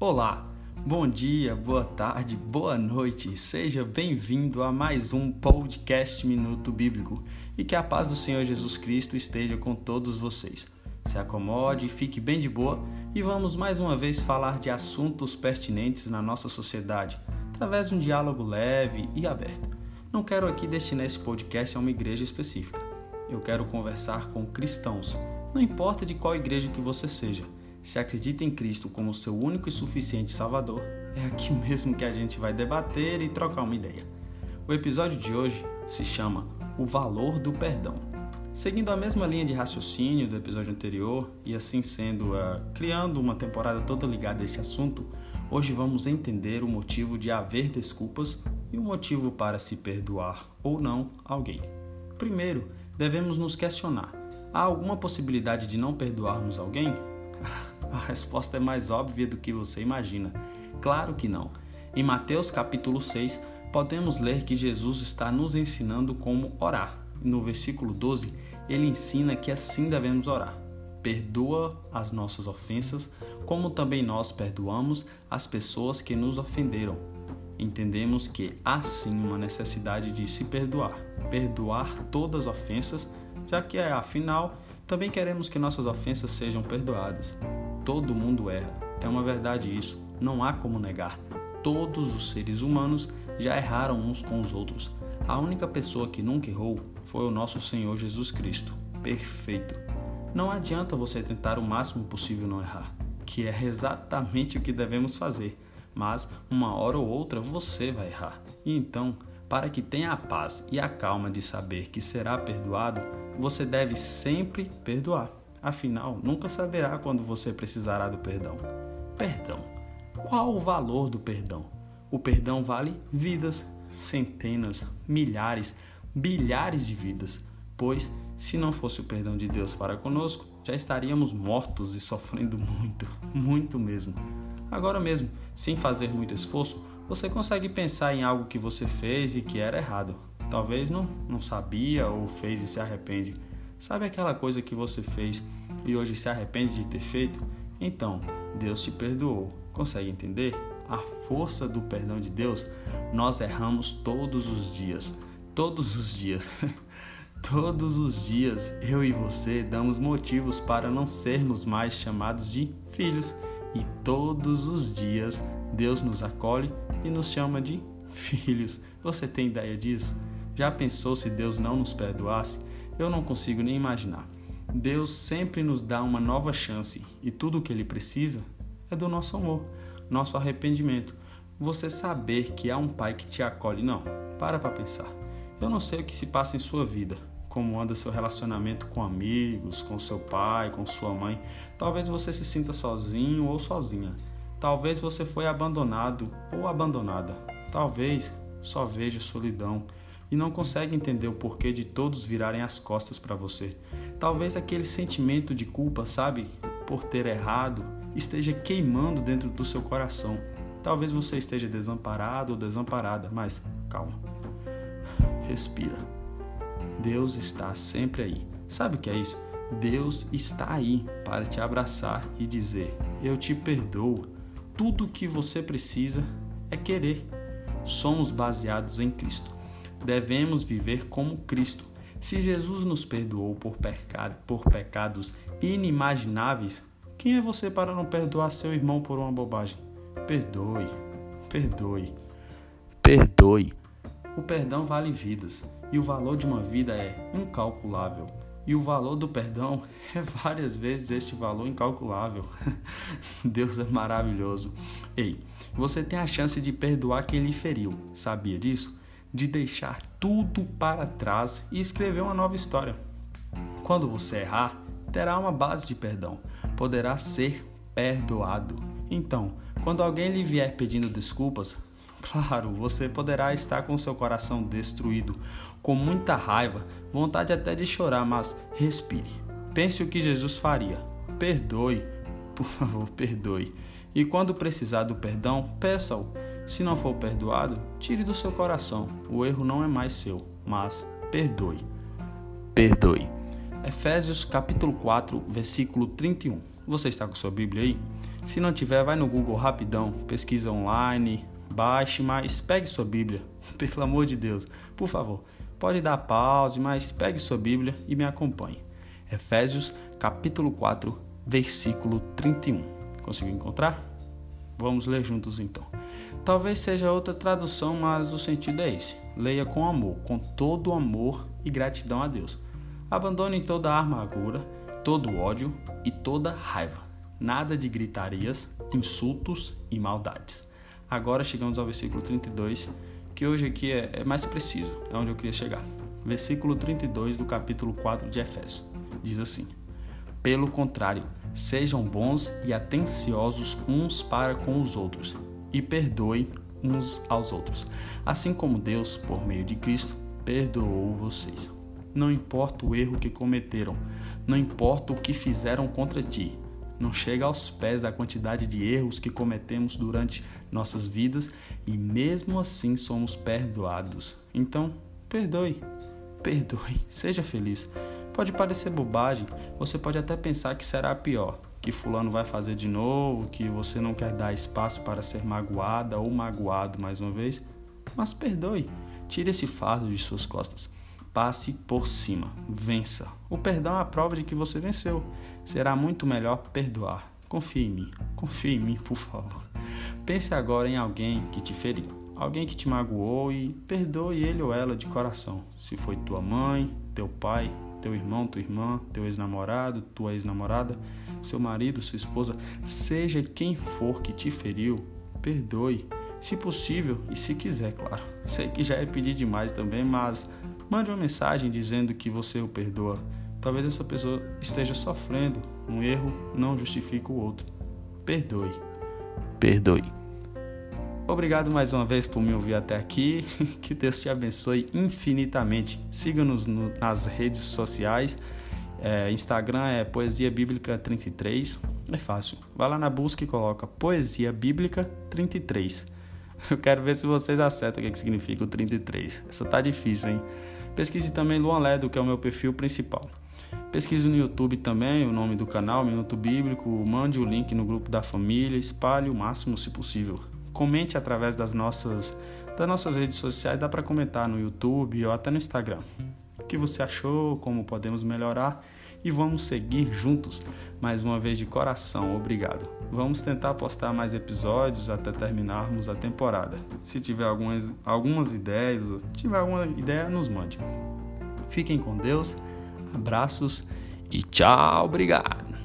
Olá, bom dia, boa tarde, boa noite. Seja bem-vindo a mais um podcast Minuto Bíblico e que a paz do Senhor Jesus Cristo esteja com todos vocês. Se acomode, fique bem de boa e vamos mais uma vez falar de assuntos pertinentes na nossa sociedade, através de um diálogo leve e aberto. Não quero aqui destinar esse podcast a uma igreja específica. Eu quero conversar com cristãos, não importa de qual igreja que você seja se acredita em Cristo como seu único e suficiente Salvador, é aqui mesmo que a gente vai debater e trocar uma ideia. O episódio de hoje se chama O Valor do Perdão. Seguindo a mesma linha de raciocínio do episódio anterior e assim sendo, uh, criando uma temporada toda ligada a esse assunto, hoje vamos entender o motivo de haver desculpas e o motivo para se perdoar ou não alguém. Primeiro, devemos nos questionar: há alguma possibilidade de não perdoarmos alguém? A resposta é mais óbvia do que você imagina. Claro que não. Em Mateus capítulo 6, podemos ler que Jesus está nos ensinando como orar. No versículo 12, ele ensina que assim devemos orar. Perdoa as nossas ofensas, como também nós perdoamos as pessoas que nos ofenderam. Entendemos que há sim uma necessidade de se perdoar, perdoar todas as ofensas, já que afinal também queremos que nossas ofensas sejam perdoadas. Todo mundo erra, é uma verdade isso, não há como negar. Todos os seres humanos já erraram uns com os outros. A única pessoa que nunca errou foi o nosso Senhor Jesus Cristo, perfeito. Não adianta você tentar o máximo possível não errar, que é exatamente o que devemos fazer, mas uma hora ou outra você vai errar. E então, para que tenha a paz e a calma de saber que será perdoado, você deve sempre perdoar. Afinal, nunca saberá quando você precisará do perdão. Perdão. Qual o valor do perdão? O perdão vale vidas, centenas, milhares, bilhares de vidas, pois se não fosse o perdão de Deus para conosco, já estaríamos mortos e sofrendo muito, muito mesmo. Agora mesmo, sem fazer muito esforço, você consegue pensar em algo que você fez e que era errado. Talvez não, não sabia ou fez e se arrepende. Sabe aquela coisa que você fez e hoje se arrepende de ter feito? Então, Deus te perdoou. Consegue entender? A força do perdão de Deus, nós erramos todos os dias. Todos os dias. todos os dias, eu e você damos motivos para não sermos mais chamados de filhos. E todos os dias, Deus nos acolhe e nos chama de filhos. Você tem ideia disso? Já pensou se Deus não nos perdoasse? Eu não consigo nem imaginar. Deus sempre nos dá uma nova chance e tudo o que Ele precisa é do nosso amor, nosso arrependimento. Você saber que há um Pai que te acolhe. Não, para para pensar. Eu não sei o que se passa em sua vida, como anda seu relacionamento com amigos, com seu pai, com sua mãe. Talvez você se sinta sozinho ou sozinha. Talvez você foi abandonado ou abandonada. Talvez só veja solidão e não consegue entender o porquê de todos virarem as costas para você. Talvez aquele sentimento de culpa, sabe, por ter errado, esteja queimando dentro do seu coração. Talvez você esteja desamparado ou desamparada, mas calma. Respira. Deus está sempre aí. Sabe o que é isso? Deus está aí para te abraçar e dizer: Eu te perdoo. Tudo o que você precisa é querer. Somos baseados em Cristo devemos viver como Cristo. Se Jesus nos perdoou por, pecado, por pecados inimagináveis, quem é você para não perdoar seu irmão por uma bobagem? Perdoe, perdoe, perdoe. O perdão vale vidas e o valor de uma vida é incalculável. E o valor do perdão é várias vezes este valor incalculável. Deus é maravilhoso. Ei, você tem a chance de perdoar quem lhe feriu. Sabia disso? De deixar tudo para trás e escrever uma nova história. Quando você errar, terá uma base de perdão, poderá ser perdoado. Então, quando alguém lhe vier pedindo desculpas, claro, você poderá estar com seu coração destruído, com muita raiva, vontade até de chorar, mas respire. Pense o que Jesus faria. Perdoe, por favor, perdoe. E quando precisar do perdão, peça-o se não for perdoado, tire do seu coração. O erro não é mais seu, mas perdoe. Perdoe. Efésios capítulo 4, versículo 31. Você está com sua Bíblia aí? Se não tiver, vai no Google rapidão, pesquisa online, baixe, mas pegue sua Bíblia, pelo amor de Deus, por favor. Pode dar pause, mas pegue sua Bíblia e me acompanhe. Efésios capítulo 4, versículo 31. Conseguiu encontrar? Vamos ler juntos então. Talvez seja outra tradução, mas o sentido é esse. Leia com amor, com todo amor e gratidão a Deus. Abandone toda a amargura, todo ódio e toda raiva. Nada de gritarias, insultos e maldades. Agora chegamos ao versículo 32, que hoje aqui é, é mais preciso, é onde eu queria chegar. Versículo 32 do capítulo 4 de Efésios. Diz assim: Pelo contrário, sejam bons e atenciosos uns para com os outros, e perdoem uns aos outros, assim como Deus, por meio de Cristo, perdoou vocês. Não importa o erro que cometeram, não importa o que fizeram contra ti, não chega aos pés da quantidade de erros que cometemos durante nossas vidas e mesmo assim somos perdoados. Então, perdoe, perdoe, seja feliz. Pode parecer bobagem, você pode até pensar que será pior, que fulano vai fazer de novo, que você não quer dar espaço para ser magoada ou magoado mais uma vez, mas perdoe. Tire esse fardo de suas costas. Passe por cima, vença. O perdão é a prova de que você venceu. Será muito melhor perdoar. Confie em mim, confie em mim, por favor. Pense agora em alguém que te feriu, alguém que te magoou e perdoe ele ou ela de coração. Se foi tua mãe, teu pai, teu irmão, tua irmã, teu ex-namorado, tua ex-namorada, seu marido, sua esposa, seja quem for que te feriu, perdoe, se possível e se quiser, claro. Sei que já é pedir demais também, mas mande uma mensagem dizendo que você o perdoa. Talvez essa pessoa esteja sofrendo. Um erro não justifica o outro. Perdoe. Perdoe. Obrigado mais uma vez por me ouvir até aqui. Que Deus te abençoe infinitamente. Siga-nos nas redes sociais. É, Instagram é Poesia Bíblica 33. É fácil. Vai lá na busca e coloca Poesia Bíblica 33. Eu quero ver se vocês acertam o que significa o 33. Essa tá difícil, hein? Pesquise também Luan Ledo, que é o meu perfil principal. Pesquise no YouTube também o nome do canal, Minuto Bíblico, mande o link no grupo da família, espalhe o máximo se possível comente através das nossas, das nossas redes sociais, dá para comentar no YouTube ou até no Instagram. O que você achou, como podemos melhorar e vamos seguir juntos. Mais uma vez de coração, obrigado. Vamos tentar postar mais episódios até terminarmos a temporada. Se tiver algumas, algumas ideias, tiver alguma ideia, nos mande. Fiquem com Deus, abraços e tchau, obrigado.